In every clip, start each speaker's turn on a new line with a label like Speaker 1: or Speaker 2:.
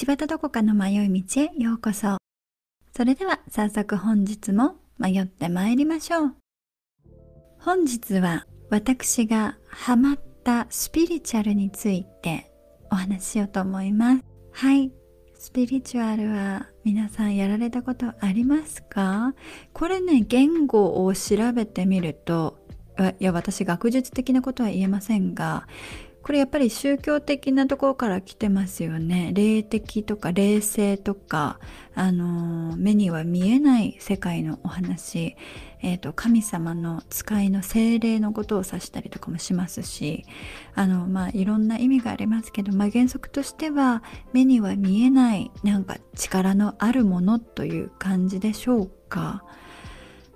Speaker 1: 道端どこかの迷い道へようこそ。それでは早速本日も迷って参りましょう。本日は私がハマったスピリチュアルについてお話ししようと思います。はい。スピリチュアルは皆さんやられたことありますか？これね、言語を調べてみると、いや、私学術的なことは言えませんが、これやっぱり宗教的なところから来てますよね。霊的とか霊性とか、あの、目には見えない世界のお話、えっ、ー、と、神様の使いの精霊のことを指したりとかもしますし、あの、まあ、いろんな意味がありますけど、まあ、原則としては、目には見えない、なんか力のあるものという感じでしょうか。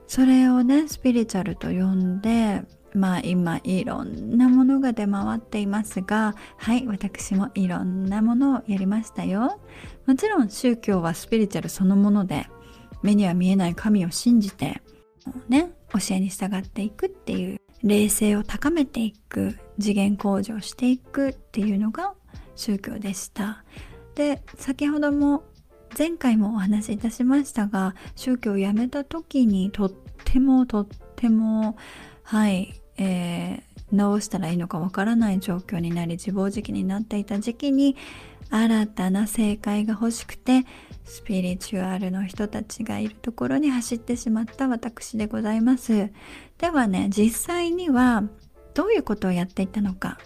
Speaker 1: それをね、スピリチュアルと呼んで、まあ今いろんなものが出回っていますがはい私もいろんなものをやりましたよ。もちろん宗教はスピリチュアルそのもので目には見えない神を信じてね教えに従っていくっていう霊性を高めていく次元向上していくっていうのが宗教でした。で先ほども前回もお話しいたしましたが宗教を辞めた時にとってもとってもはいえー、直したらいいのかわからない状況になり自暴自棄になっていた時期に新たな正解が欲しくてスピリチュアルの人たちがいるところに走ってしまった私でございます。ではね実際にはどういうことをやっていたのか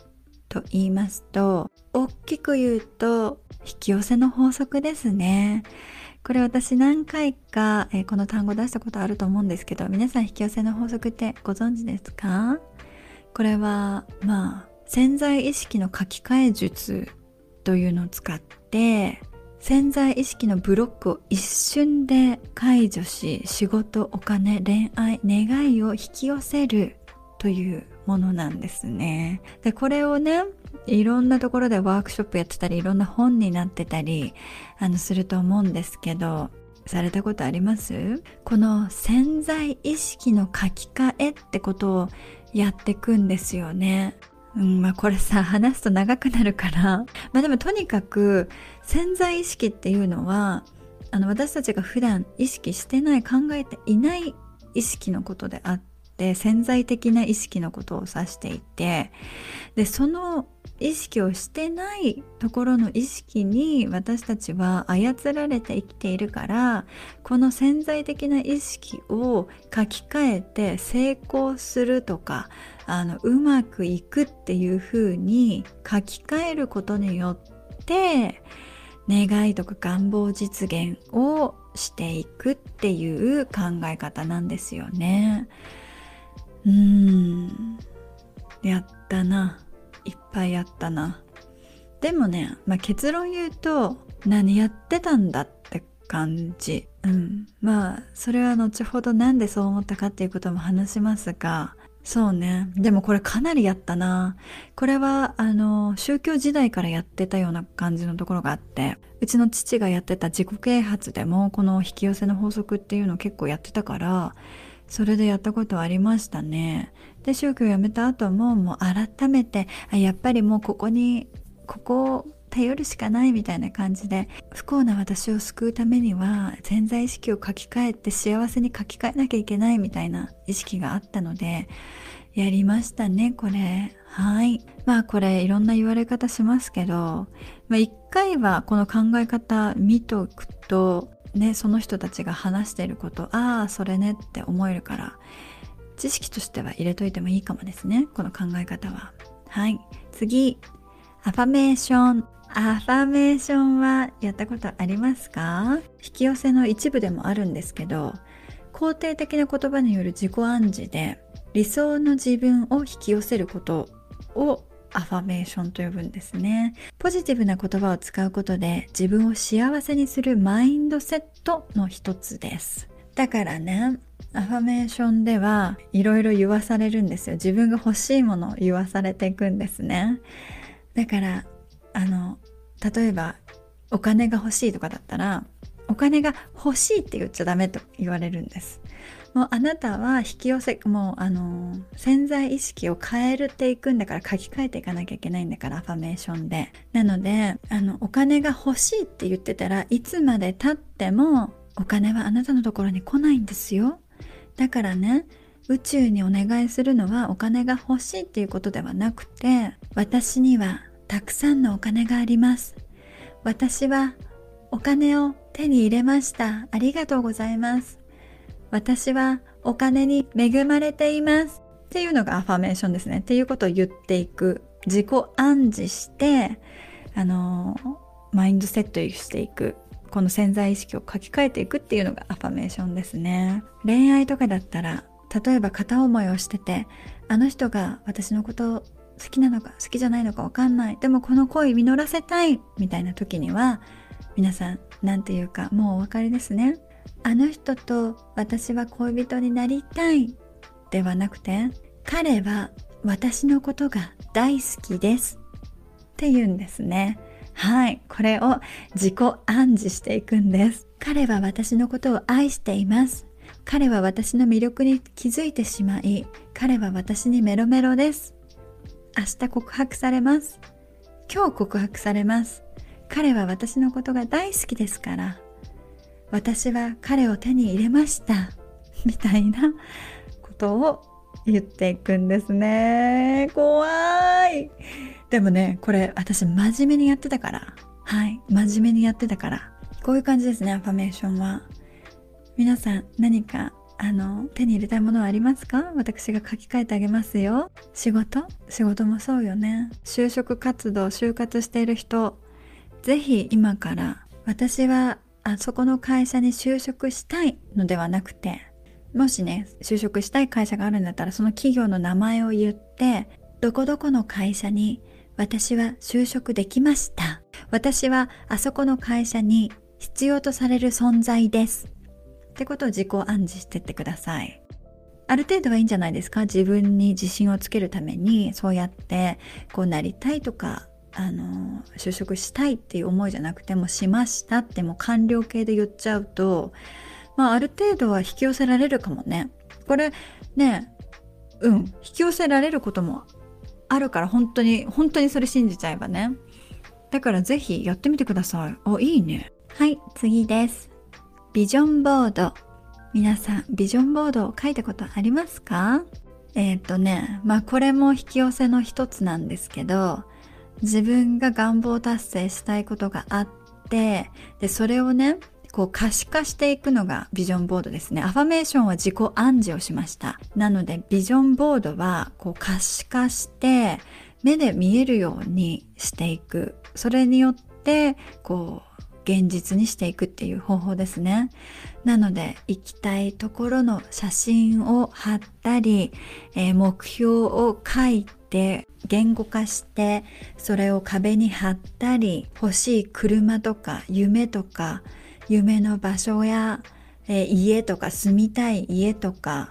Speaker 1: と言いますと大きく言うと引き寄せの法則ですね。これ私何回か、えー、この単語出したことあると思うんですけど皆さん引き寄せの法則ってご存知ですか？これはまあ潜在意識の書き換え術というのを使って潜在意識のブロックを一瞬で解除し仕事お金恋愛願いを引き寄せるというものなんですね。でこれをねいろんなところでワークショップやってたりいろんな本になってたりあのすると思うんですけどされたことあります？この潜在意識の書き換えってことをやってくんですよね。うん、まあこれさ、話すと長くなるから。まあでもとにかく潜在意識っていうのは、あの私たちが普段意識してない考えていない意識のことであっって潜在的な意識のことを指していてでその意識をしてないところの意識に私たちは操られて生きているからこの潜在的な意識を書き換えて成功するとかあのうまくいくっていうふうに書き換えることによって願いとか願望実現をしていくっていう考え方なんですよね。うーんやったないっぱいやったな。でもね、まあ、結論言うと何やってたんだって感じ。うん。まあそれは後ほど何でそう思ったかっていうことも話しますがそうね。でもこれかなりやったな。これはあの宗教時代からやってたような感じのところがあってうちの父がやってた自己啓発でもこの引き寄せの法則っていうのを結構やってたからそれでやったことありましたね。で宗教を辞めた後ももう改めてやっぱりもうここにここを頼るしかないみたいな感じで不幸な私を救うためには潜在意識を書き換えて幸せに書き換えなきゃいけないみたいな意識があったのでやりましたねこれはいまあこれいろんな言われ方しますけど、まあ、一回はこの考え方見とくとねその人たちが話していることああそれねって思えるから知識としては入れといてもいいかもですねこの考え方は。はい。次。アファメーション。アファメーションはやったことありますか？引き寄せの一部でもあるんですけど肯定的な言葉による自己暗示で理想の自分を引き寄せることをアファメーションと呼ぶんですね。ポジティブな言葉を使うことで自分を幸せにするマインドセットの一つです。だからねアファメーションではいろいろ言わされるんですよ。自分が欲しいものを言わされていくんですね。だからあの例えばお金が欲しいとかだったらお金が欲しいって言っちゃダメと言われるんです。もうあなたは引き寄せもうあの潜在意識を変えていくんだから書き換えていかなきゃいけないんだからアファメーションで。なのであのお金が欲しいって言ってたらいつまでたってもお金はあなたのところに来ないんですよ。だからね宇宙にお願いするのはお金が欲しいっていうことではなくて私にはたくさんのお金があります。私はお金を手に入れました。ありがとうございます。私はお金に恵まれています。っていうのがアファメーションですね。っていうことを言っていく。自己暗示してあのマインドセットしていく。この潜在意識を書き換えていくっていうのがアファメーションですね。恋愛とかだったら例えば片思いをしててあの人が私のこと好きなのか好きじゃないのか分かんない。でもこの恋実らせたいみたいな時には皆さん何て言うかもうお分かりですね。あの人と私は恋人になりたいではなくて彼は私のことが大好きですって言うんですね。はい。これを自己暗示していくんです。彼は私のことを愛しています。彼は私の魅力に気づいてしまい彼は私にメロメロです。明日告白されます。今日告白されます。彼は私のことが大好きですから私は彼を手に入れました。みたいなことを言っていくんですね。怖い。でもねこれ私真面目にやってたから。はい。真面目にやってたから。こういう感じですねアファメーションは。皆さん何かあの手に入れたいものはありますか？私が書き換えてあげますよ。仕事？仕事もそうよね。就職活動就活している人。ぜひ今から私はあそこの会社に就職したいのではなくてもしね就職したい会社があるんだったらその企業の名前を言ってどこどこの会社に私は就職できました。私はあそこの会社に必要とされる存在です。ってことを自己暗示してってください。ある程度はいいんじゃないですか？自分に自信をつけるためにそうやってこうなりたいとかあの就職したいっていう思いじゃなくてもしましたってもう完了形で言っちゃうと、まあ、ある程度は引き寄せられるかもね。これねうん。引き寄せられることもあるから本当に本当にそれ信じちゃえばね。だからぜひやってみてください。あいいね。はい次です。ビジョンボード。皆さんビジョンボードを書いたことありますか？えっ、ー、とねまあこれも引き寄せの一つなんですけど自分が願望達成したいことがあってでそれをねこう可視化していくのがビジョンボードですね。アファメーションは自己暗示をしました。なのでビジョンボードはこう可視化して目で見えるようにしていく。それによってこう現実にしていくっていう方法ですね。なので行きたいところの写真を貼ったり、えー、目標を書いて言語化してそれを壁に貼ったり欲しい車とか夢とか夢の場所や、えー、家とか住みたい家とか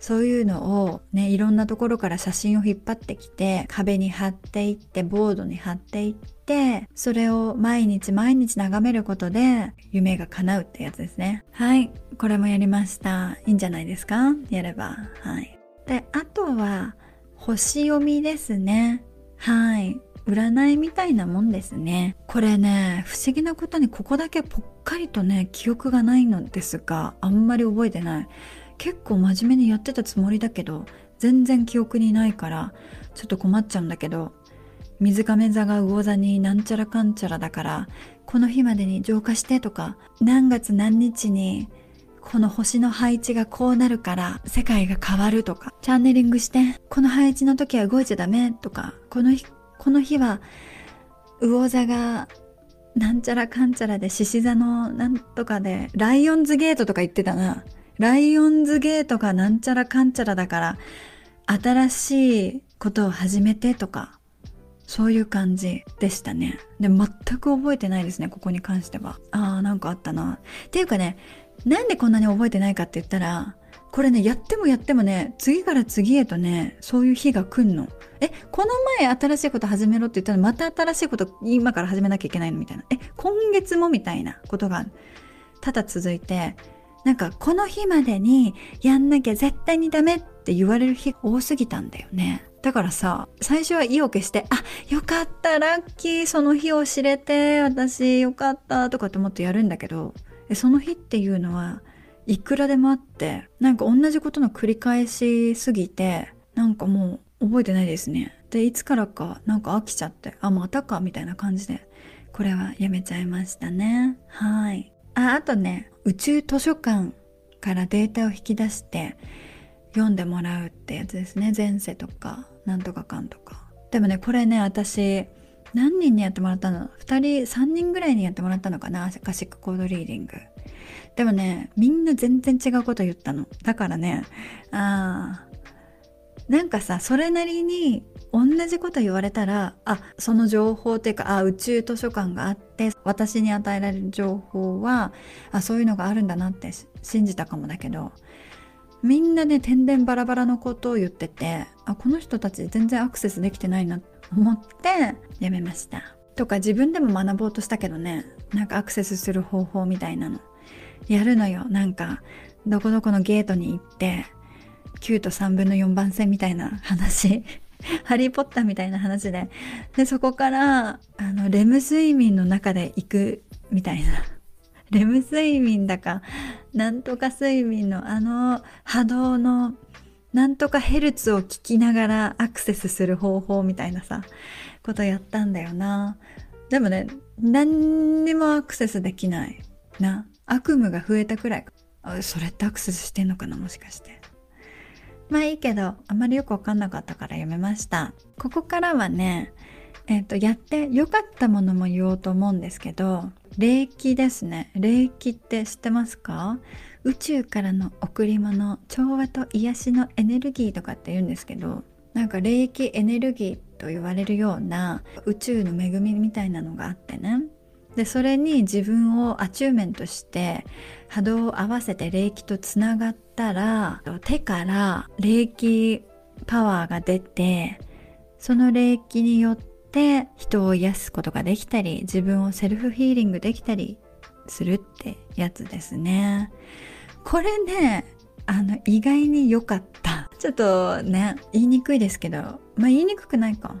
Speaker 1: そういうのをねいろんなところから写真を引っ張ってきて壁に貼っていってボードに貼っていってそれを毎日毎日眺めることで夢が叶うってやつですね。はいこれもやりました。いいんじゃないですか？やれば。はい。であとは星読みですね。はい。占いみたいなもんですね。これね不思議なことにここだけぽっかりとね記憶がないのですがあんまり覚えてない。結構真面目にやってたつもりだけど全然記憶にないからちょっと困っちゃうんだけど水亀座が魚座になんちゃらかんちゃらだからこの日までに浄化してとか何月何日にこの星の配置がこうなるから世界が変わるとかチャンネリングしてこの配置の時は動いちゃダメとかこの日この日は魚座がなんちゃらかんちゃらで獅子座のなんとかでライオンズゲートとか言ってたな。ライオンズゲートがなんちゃらかんちゃらだから新しいことを始めてとかそういう感じでしたね。で全く覚えてないですねここに関しては。ああなんかあったな。っていうかねなんでこんなに覚えてないかって言ったらこれねやってもやってもね次から次へとねそういう日が来んの。えこの前新しいこと始めろって言ったらまた新しいこと今から始めなきゃいけないのみたいな。え今月もみたいなことがただ続いてなんかこの日までにやんなきゃ絶対にダメって言われる日多すぎたんだよね。だからさ、最初は意を決して、あ、よかった、ラッキー、その日を知れて、私よかったとかって思ってやるんだけど、でその日っていうのはいくらでもあって、なんか同じことの繰り返しすぎて、なんかもう覚えてないですね。で、いつからかなんか飽きちゃって、あ、またかみたいな感じで、これはやめちゃいましたね。はい。あ、あとね、宇宙図書館からデータを引き出して読んでもらうってやつですね。前世とか、なんとかかんとか。でもね、これね、私、何人にやってもらったの ?2 人、3人ぐらいにやってもらったのかな？アカシックコードリーディング。でもね、みんな全然違うこと言ったの。だからね、あー、なんかさ、それなりに同じこと言われたら、あ、その情報っていうか、あ、宇宙図書館があって、私に与えられる情報は、あ、そういうのがあるんだなって信じたかもだけど、みんなね、天然バラバラのことを言ってて、あ、この人たち全然アクセスできてないなって思ってやめました。とか自分でも学ぼうとしたけどね、なんかアクセスする方法みたいなの。やるのよ。なんか、どこどこのゲートに行って、9と3分の4番線みたいな話。ハリーポッターみたいな話で。で、そこから、あの、レム睡眠の中で行くみたいな。レム睡眠だか、なんとか睡眠のあの波動のなんとかヘルツを聞きながらアクセスする方法みたいなさ、ことやったんだよな。でもね、何にもアクセスできない。な。悪夢が増えたくらいか。それってアクセスしてんのかなもしかして。まあいいけど、あまりよくわかんなかったからやめました。ここからはね、えっ、ー、と、やって良かったものも言おうと思うんですけど、霊気ですね。霊気って知ってますか？宇宙からの贈り物、調和と癒しのエネルギーとかって言うんですけど、なんか霊気エネルギーと言われるような宇宙の恵みみたいなのがあってね。で、それに自分をアチューメントして波動を合わせて霊気とつながったら、手から霊気パワーが出て、その霊気によって人を癒すことができたり、自分をセルフヒーリングできたりするってやつですね。これね、あの、意外に良かった。ちょっとね、言いにくいですけど、まあ言いにくくないか。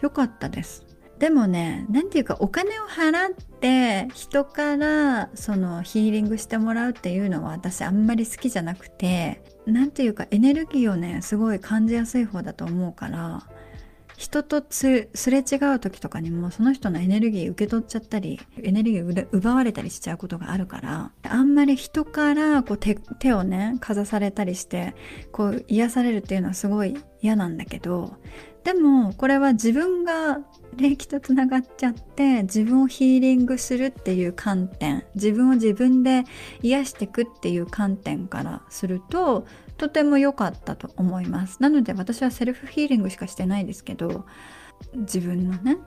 Speaker 1: 良かったです。でもね、なんていうかお金を払って人からそのヒーリングしてもらうっていうのは私あんまり好きじゃなくて、なんていうかエネルギーをね、すごい感じやすい方だと思うから、人とすれ違う時とかにもその人のエネルギー受け取っちゃったりエネルギー奪われたりしちゃうことがあるからあんまり人からこう手手をねかざされたりしてこう癒されるっていうのはすごい嫌なんだけどでもこれは自分が霊気とつながっちゃって自分をヒーリングするっていう観点自分を自分で癒していくっていう観点からするととても良かったと思います。なので私はセルフヒーリングしかしてないですけど自分のね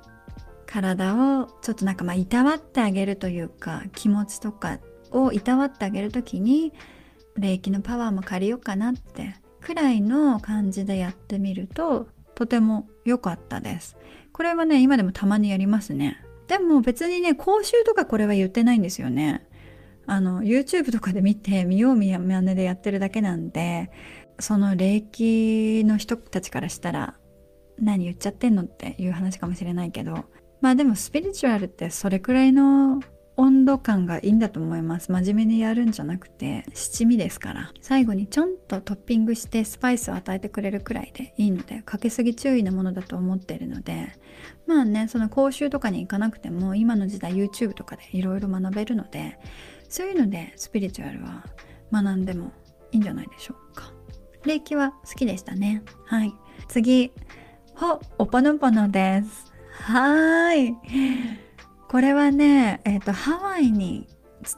Speaker 1: 体をちょっとなんかまあいたわってあげるというか気持ちとかをいたわってあげる時に霊気のパワーも借りようかなってくらいの感じでやってみるととても良かったです。これはね今でもたまにやりますね。でも別にね講習とかこれは言ってないんですよね。あの YouTube とかで見て見よう見やねでやってるだけなんでその霊気の人たちからしたら何言っちゃってんのっていう話かもしれないけどまあでもスピリチュアルってそれくらいの温度感がいいんだと思います。真面目にやるんじゃなくて七味ですから。最後にちょんとトッピングしてスパイスを与えてくれるくらいでいいのでかけすぎ注意なものだと思っているのでまあねその講習とかに行かなくても今の時代 YouTube とかでいろいろ学べるのでそういうのでスピリチュアルは学んでもいいんじゃないでしょうか。霊気は好きでしたね。はい。次ほおぽのぽのです。はい。これはね、えっ、ー、と、ハワイに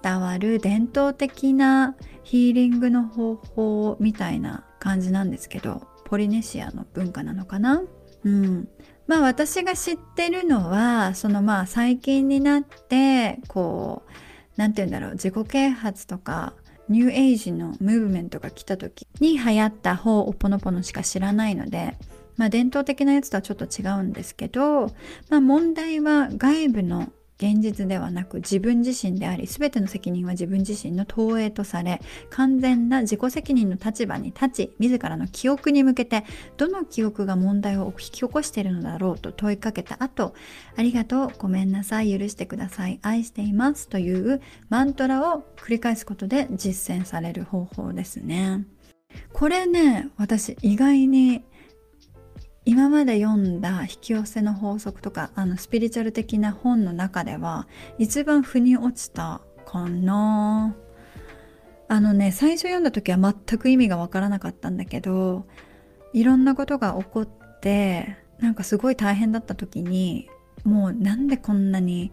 Speaker 1: 伝わる伝統的なヒーリングの方法みたいな感じなんですけど、ポリネシアの文化なのかな？うん。まあ私が知ってるのは、そのまあ最近になって、こう、何て言うんだろう、自己啓発とか、ニューエイジのムーブメントが来た時に流行った方をポノポノしか知らないので、まあ伝統的なやつとはちょっと違うんですけど、まあ問題は外部の現実ではなく自分自身であり全ての責任は自分自身の投影とされ完全な自己責任の立場に立ち自らの記憶に向けてどの記憶が問題を引き起こしているのだろうと問いかけた後ありがとうごめんなさい許してください愛していますというマントラを繰り返すことで実践される方法ですね。これね私意外に今まで読んだ引き寄せの法則とかあのスピリチュアル的な本の中では一番腑に落ちたかな。あのね最初読んだ時は全く意味がわからなかったんだけどいろんなことが起こってなんかすごい大変だった時にもうなんでこんなに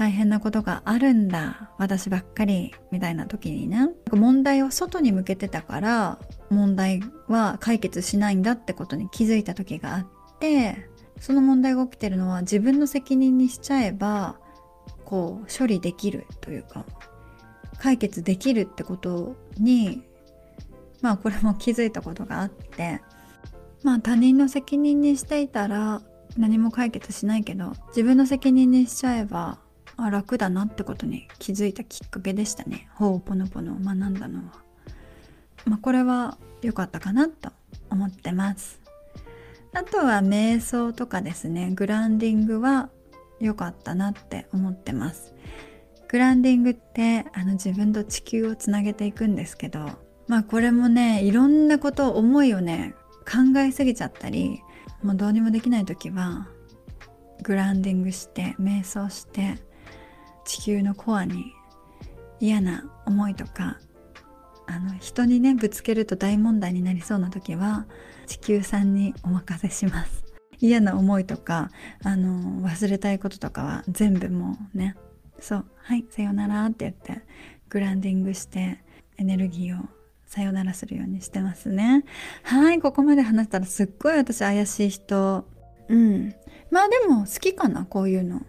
Speaker 1: 大変なことがあるんだ私ばっかりみたいな時にね。問題を外に向けてたから問題は解決しないんだってことに気づいた時があってその問題が起きてるのは自分の責任にしちゃえばこう処理できるというか解決できるってことにまあこれも気づいたことがあってまあ他人の責任にしていたら何も解決しないけど自分の責任にしちゃえばあ楽だなってことに気づいたきっかけでしたね。ほうぽのぽのを学んだのは。まあこれは良かったかなと思ってます。あとは瞑想とかですね。グランディングは良かったなって思ってます。グランディングってあの自分と地球をつなげていくんですけどまあこれもねいろんなこと思いをね考えすぎちゃったりもうどうにもできない時はグランディングして瞑想して地球のコアに嫌な思いとかあの人にねぶつけると大問題になりそうな時は地球さんにお任せします。嫌な思いとかあの忘れたいこととかは全部もうねそうはいさよならって言ってグランディングしてエネルギーをさよならするようにしてますね。はいここまで話したらすっごい私怪しい人。うん。まあでも好きかなこういうの。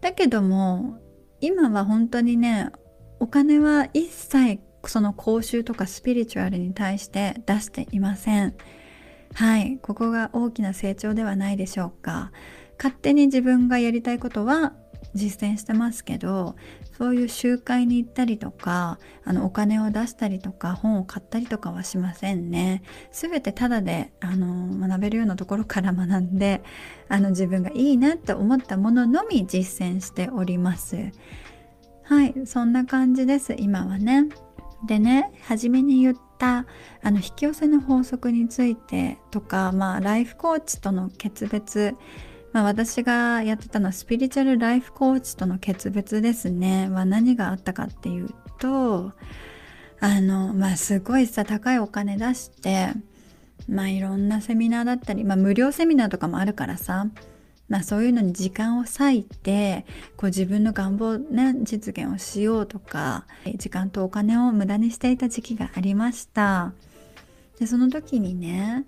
Speaker 1: だけども今は本当にねお金は一切その講習とかスピリチュアルに対して出していません。はい。ここが大きな成長ではないでしょうか。勝手に自分がやりたいことは実践してますけどそういう集会に行ったりとかあのお金を出したりとか本を買ったりとかはしませんね。全てただであの学べるようなところから学んであの自分がいいなって思ったもののみ実践しております。はいそんな感じです今はね。でね初めに言ったあの引き寄せの法則についてとかまあライフコーチとの決別まあ、私がやってたのはスピリチュアルライフコーチとの決別ですね。は何があったかっていうとあのまあすごいさ高いお金出してまあいろんなセミナーだったり、まあ、無料セミナーとかもあるからさまあそういうのに時間を割いてこう自分の願望ね実現をしようとか時間とお金を無駄にしていた時期がありました。でその時にね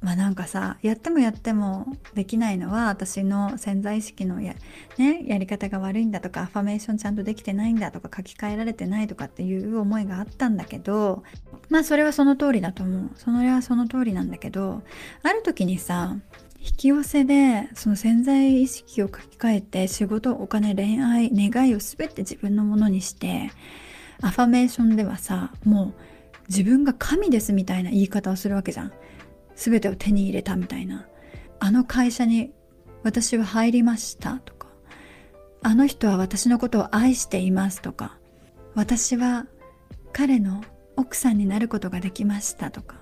Speaker 1: まあなんかさやってもやってもできないのは私の潜在意識のや,、ね、やり方が悪いんだとかアファメーションちゃんとできてないんだとか書き換えられてないとかっていう思いがあったんだけどまあそれはその通りだと思う。それはその通りなんだけどある時にさ引き寄せでその潜在意識を書き換えて仕事お金恋愛願いを全て自分のものにしてアファメーションではさもう自分が神ですみたいな言い方をするわけじゃん。全てを手に入れたみたいな。あの会社に私は入りましたとか。あの人は私のことを愛していますとか。私は彼の奥さんになることができましたとか。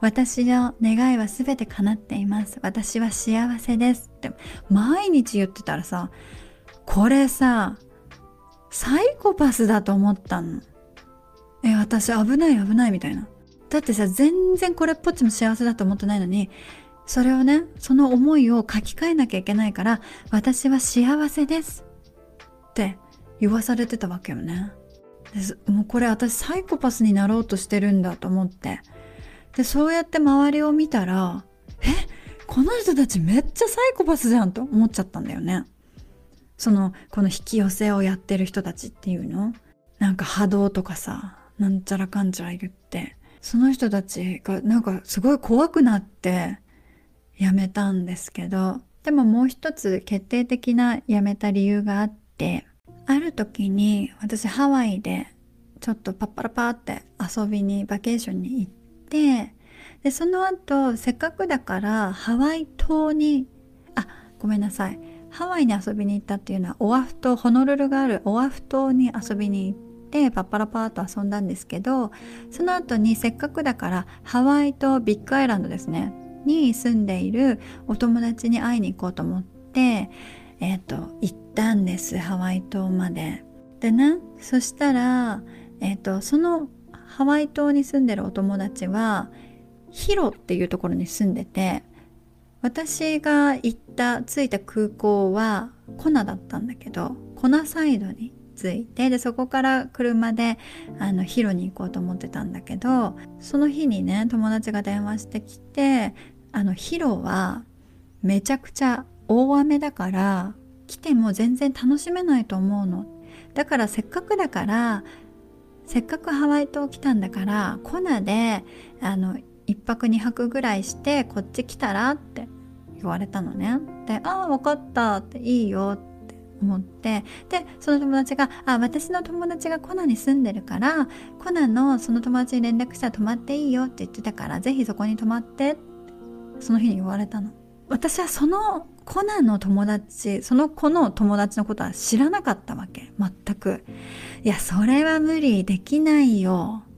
Speaker 1: 私の願いは全て叶っています。私は幸せですって。毎日言ってたらさこれさサイコパスだと思ったの。え私危ない危ないみたいな。だってさ、全然これっぽっちも幸せだと思ってないのに、それをね、その思いを書き換えなきゃいけないから、私は幸せですって言わされてたわけよね。でもうこれ私サイコパスになろうとしてるんだと思って。で、そうやって周りを見たら、えこの人たちめっちゃサイコパスじゃんと思っちゃったんだよね。その、この引き寄せをやってる人たちっていうのなんか波動とかさ、なんちゃらかんちゃら言って、その人たちがなんかすごい怖くなってやめたんですけどでももう一つ決定的な辞めた理由があって、ある時に私ハワイでちょっとパッパラパーって遊びにバケーションに行って、で、その後、せっかくだからハワイ島に、あ、ごめんなさい。ハワイに遊びに行ったっていうのはオアフ島、ホノルルがあるオアフ島に遊びに行ってて、パッパラパーと遊んだんですけど、その後にせっかくだからハワイ島ビッグアイランドですね、に住んでいるお友達に会いに行こうと思って、えっ、ー、と、行ったんです、ハワイ島まで。でね、そしたら、えっ、ー、と、そのハワイ島に住んでるお友達は、ヒロっていうところに住んでて私が行った着いた空港はコナだったんだけどコナサイドに着いてでそこから車であのヒロに行こうと思ってたんだけどその日にね友達が電話してきてあのヒロはめちゃくちゃ大雨だから来ても全然楽しめないと思うのだからせっかくだからせっかくハワイ島来たんだからコナであの1泊2泊ぐらいしてこっち来たらって言われたのね。で、ああ、分かったっていいよって思って、で、その友達が、あ、私の友達がコナに住んでるから、コナのその友達に連絡したら泊まっていいよって言ってたから、ぜひそこに泊まって、その日に言われたの。私はそのコナの友達、その子の友達のことは知らなかったわけ。全く。いや、それは無理できないよっ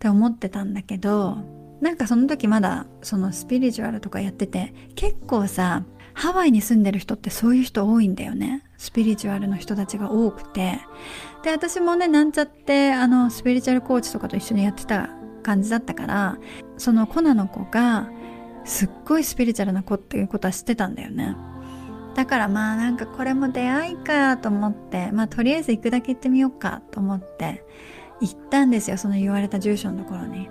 Speaker 1: て思ってたんだけど、なんかその時まだそのスピリチュアルとかやってて結構さハワイに住んでる人ってそういう人多いんだよねスピリチュアルの人たちが多くて。で私もねなんちゃってあのスピリチュアルコーチとかと一緒にやってた感じだったからそのコナの子がすっごいスピリチュアルな子っていうことは知ってたんだよね。だからまあなんかこれも出会いかと思ってまあとりあえず行くだけ行ってみようかと思って行ったんですよその言われた住所のところに。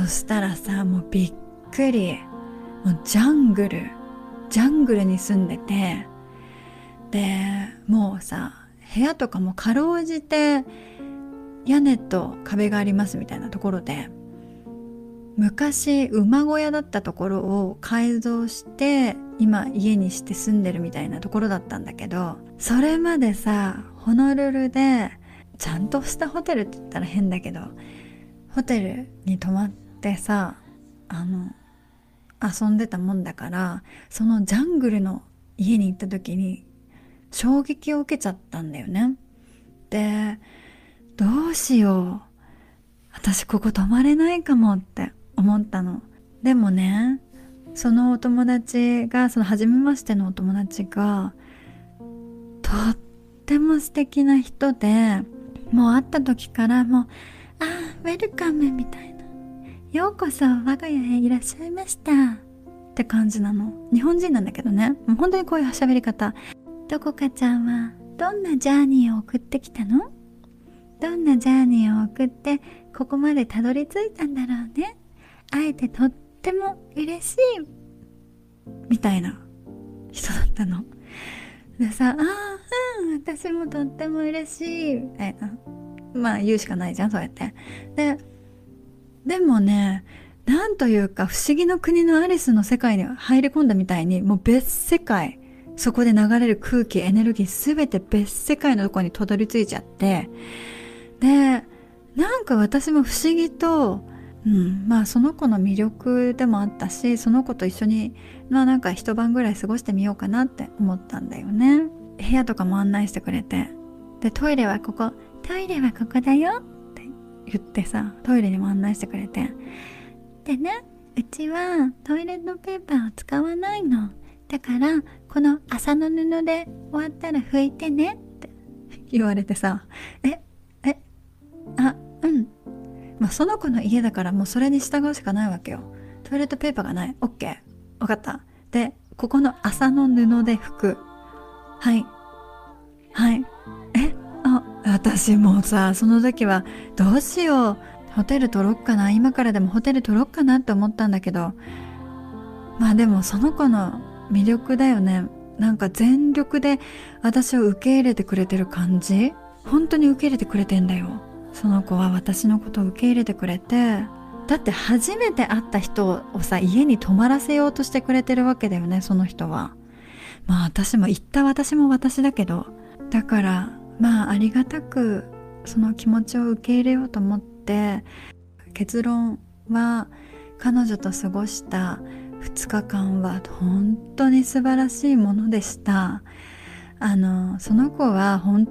Speaker 1: そしたらさもうびっくり。もうジャングル。ジャングルに住んでてでもうさ部屋とかもかろうじて屋根と壁がありますみたいなところで昔馬小屋だったところを改造して今家にして住んでるみたいなところだったんだけどそれまでさホノルルでちゃんとしたホテルって言ったら変だけどホテルに泊まってさあの遊んでたもんだからそのジャングルの家に行った時に衝撃を受けちゃったんだよね。でどうしよう私ここ泊まれないかもって思ったの。でもねそのお友達がその初めましてのお友達がとっても素敵な人でもう会った時からもうあウェルカムみたいな。ようこそ我が家へいらっしゃいました。って感じなの。日本人なんだけどね。もう本当にこういう喋り方。どこかちゃんはどんなジャーニーを送ってきたの？どんなジャーニーを送ってここまでたどり着いたんだろうね？会えてとっても嬉しい。みたいな人だったの。でさ、ああ、うん、私もとっても嬉しい。みたいな。まあ言うしかないじゃん、そうやって。で、でもね、なんというか不思議の国のアリスの世界に入り込んだみたいに、もう別世界、そこで流れる空気、エネルギーすべて別世界のとこにたどり着いちゃって、で、なんか私も不思議と、うん、まあその子の魅力でもあったし、その子と一緒に、まあなんか一晩ぐらい過ごしてみようかなって思ったんだよね。部屋とかも案内してくれて。で、トイレはここ、トイレはここだよって言ってさトイレにも案内してくれてでねうちはトイレットペーパーを使わないのだからこの麻の布で終わったら拭いてねって言われてさええあうん。まあその子の家だからもうそれに従うしかないわけよ。トイレットペーパーがない。OK 分かった。でここの麻の布で拭く。はい。はい。え私もさその時はどうしよう。ホテル取ろっかな。今からでもホテル取ろっかなって思ったんだけど。まあでもその子の魅力だよね。なんか全力で私を受け入れてくれてる感じ？本当に受け入れてくれてんだよ。その子は私のことを受け入れてくれて。だって初めて会った人をさ家に泊まらせようとしてくれてるわけだよねその人は。まあ私も言った私も私だけど。だからまあありがたくその気持ちを受け入れようと思って結論は彼女と過ごした2日間は本当に素晴らしいものでした。あのその子は本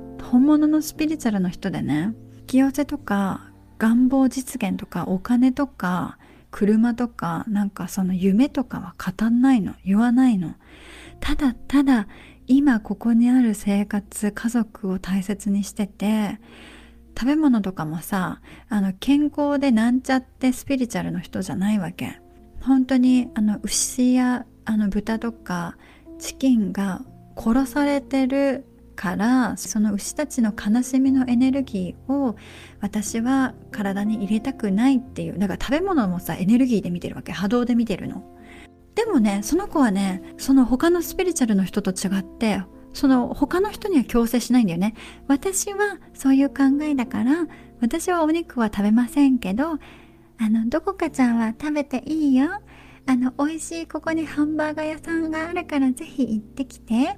Speaker 1: 物のスピリチュアルの人でね引き寄せとか願望実現とかお金とか車とかなんかその夢とかは語んないの。言わないの。ただただ今ここにある生活家族を大切にしてて食べ物とかもさあの健康でなんちゃってスピリチュアルの人じゃないわけ。本当にあの牛やあの豚とかチキンが殺されてるからその牛たちの悲しみのエネルギーを私は体に入れたくないっていうだから食べ物もさエネルギーで見てるわけ。波動で見てるの。でもねその子はねその他のスピリチュアルの人と違ってその他の人には強制しないんだよね。私はそういう考えだから私はお肉は食べませんけどあのどこかちゃんは食べていいよ？あの美味しいここにハンバーガー屋さんがあるからぜひ行ってきて。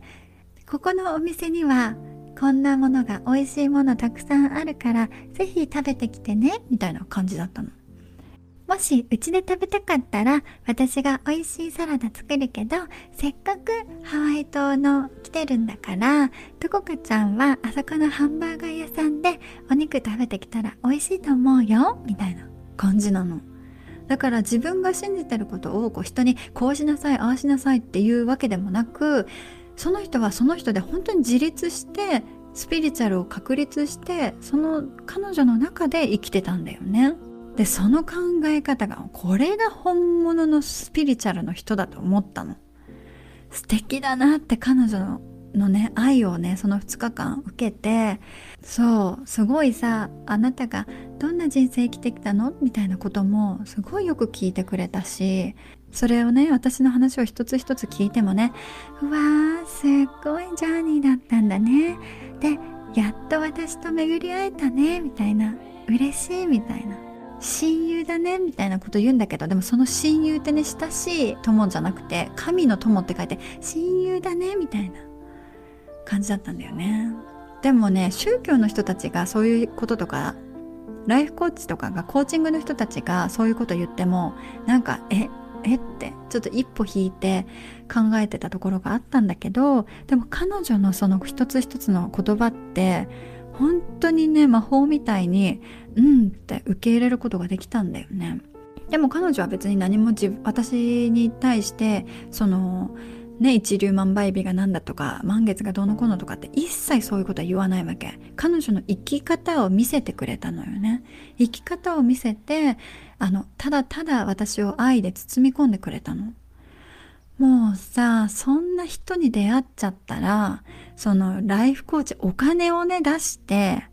Speaker 1: ここのお店にはこんなものが美味しいものたくさんあるからぜひ食べてきてね。みたいな感じだったの。もしうちで食べたかったら私が美味しいサラダ作るけどせっかくハワイ島の来てるんだからどこかちゃんはあそこのハンバーガー屋さんでお肉食べてきたら美味しいと思うよ。みたいな。感じなのだから自分が信じてることをこう人にこうしなさいああしなさいっていうわけでもなくその人はその人で本当に自立してスピリチュアルを確立してその彼女の中で生きてたんだよね。でその考え方がこれが本物のスピリチュアルの人だと思ったの。素敵だなって彼女ののね愛をねその2日間受けてそうすごいさあなたがどんな人生生きてきたの？みたいなこともすごいよく聞いてくれたしそれをね私の話を一つ一つ聞いてもねうわーすっごいジャーニーだったんだねでやっと私と巡り会えたねみたいな嬉しいみたいな親友だねみたいなこと言うんだけどでもその親友ってね親しい友じゃなくて神の友って書いて親友だねみたいな。感じだったんだよね。でもね宗教の人たちがそういうこととかライフコーチとかがコーチングの人たちがそういうこと言ってもなんかええってちょっと一歩引いて考えてたところがあったんだけどでも彼女のその一つ一つの言葉って本当にね魔法みたいにうんって受け入れることができたんだよね。でも彼女は別に何も私に対してそのね、一粒万倍日が何だとか満月がどうのこうのとかって一切そういうことは言わないわけ。彼女の生き方を見せてくれたのよね。生き方を見せてあのただただ私を愛で包み込んでくれたの。もうさそんな人に出会っちゃったらそのライフコーチお金をね出して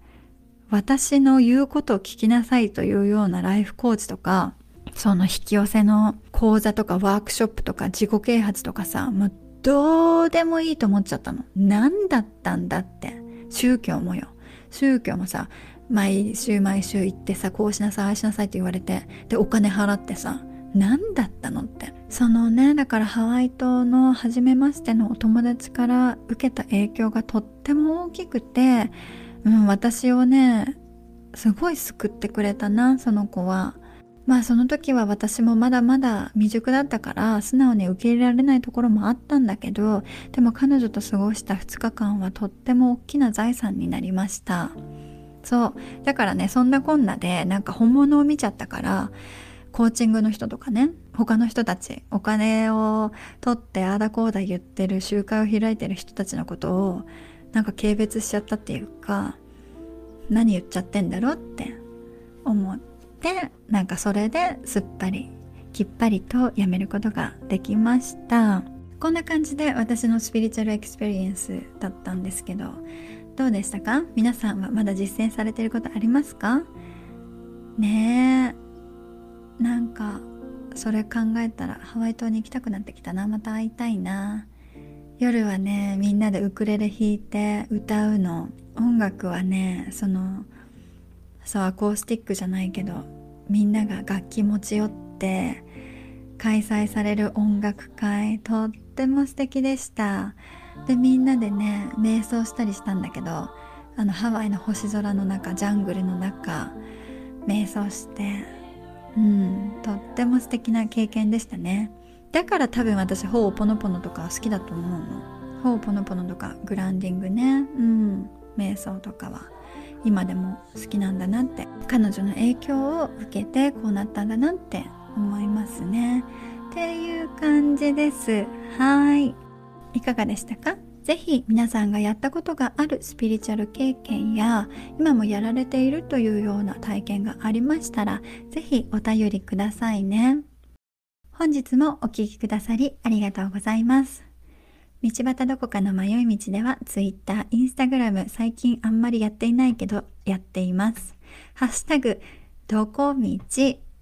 Speaker 1: 私の言うことを聞きなさいというようなライフコーチとかその引き寄せの講座とかワークショップとか自己啓発とかさ、もうどうでもいいと思っちゃったの。何だったんだって。宗教もよ。宗教もさ、毎週毎週行ってさ、こうしなさい、ああしなさいって言われて、で、お金払ってさ、何だったのって。そのね、だからハワイ島の初めましてのお友達から受けた影響がとっても大きくて、うん、私をね、すごい救ってくれたな、その子は。まあその時は私もまだまだ未熟だったから素直に受け入れられないところもあったんだけどでも彼女と過ごした2日間はとっても大きな財産になりました。そう。だからねそんなこんなでなんか本物を見ちゃったからコーチングの人とかね他の人たちお金を取ってああだこうだ言ってる集会を開いてる人たちのことをなんか軽蔑しちゃったっていうか何言っちゃってんだろうって思ってでなんかそれですっぱりきっぱりとやめることができました。こんな感じで私の spiritual experience だったんですけどどうでしたか？皆さんはまだ実践されてることありますか？ねえ。なんかそれ考えたらハワイ島に行きたくなってきたな。また会いたいな。夜はねみんなでウクレレ弾いて歌うの。音楽はねそのそうアコースティックじゃないけどみんなが楽器持ち寄って開催される音楽会とっても素敵でした。でみんなでね瞑想したりしたんだけどあのハワイの星空の中ジャングルの中瞑想してうんとっても素敵な経験でしたね。だから多分私ほうポノポノとか好きだと思うの。ほうポノポノとかグランディングね。うん瞑想とかは。今でも好きなんだなって彼女の影響を受けてこうなったんだなって思いますね。っていう感じです。はい。いかがでしたか？ぜひ皆さんがやったことがあるスピリチュアル経験や今もやられているというような体験がありましたらぜひお便りくださいね。本日もお聴きくださりありがとうございます。道端どこかの迷い道では Twitter、Instagram 最近あんまりやっていないけどやっていますハッシュタグどこ道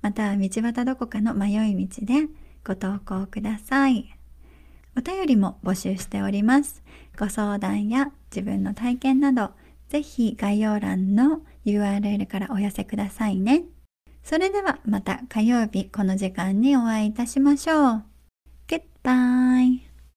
Speaker 1: または道端どこかの迷い道でご投稿くださいお便りも募集しております。ご相談や自分の体験など、ぜひ概要欄の URL からお寄せくださいね。それではまた火曜日この時間にお会いいたしましょう。Goodbye!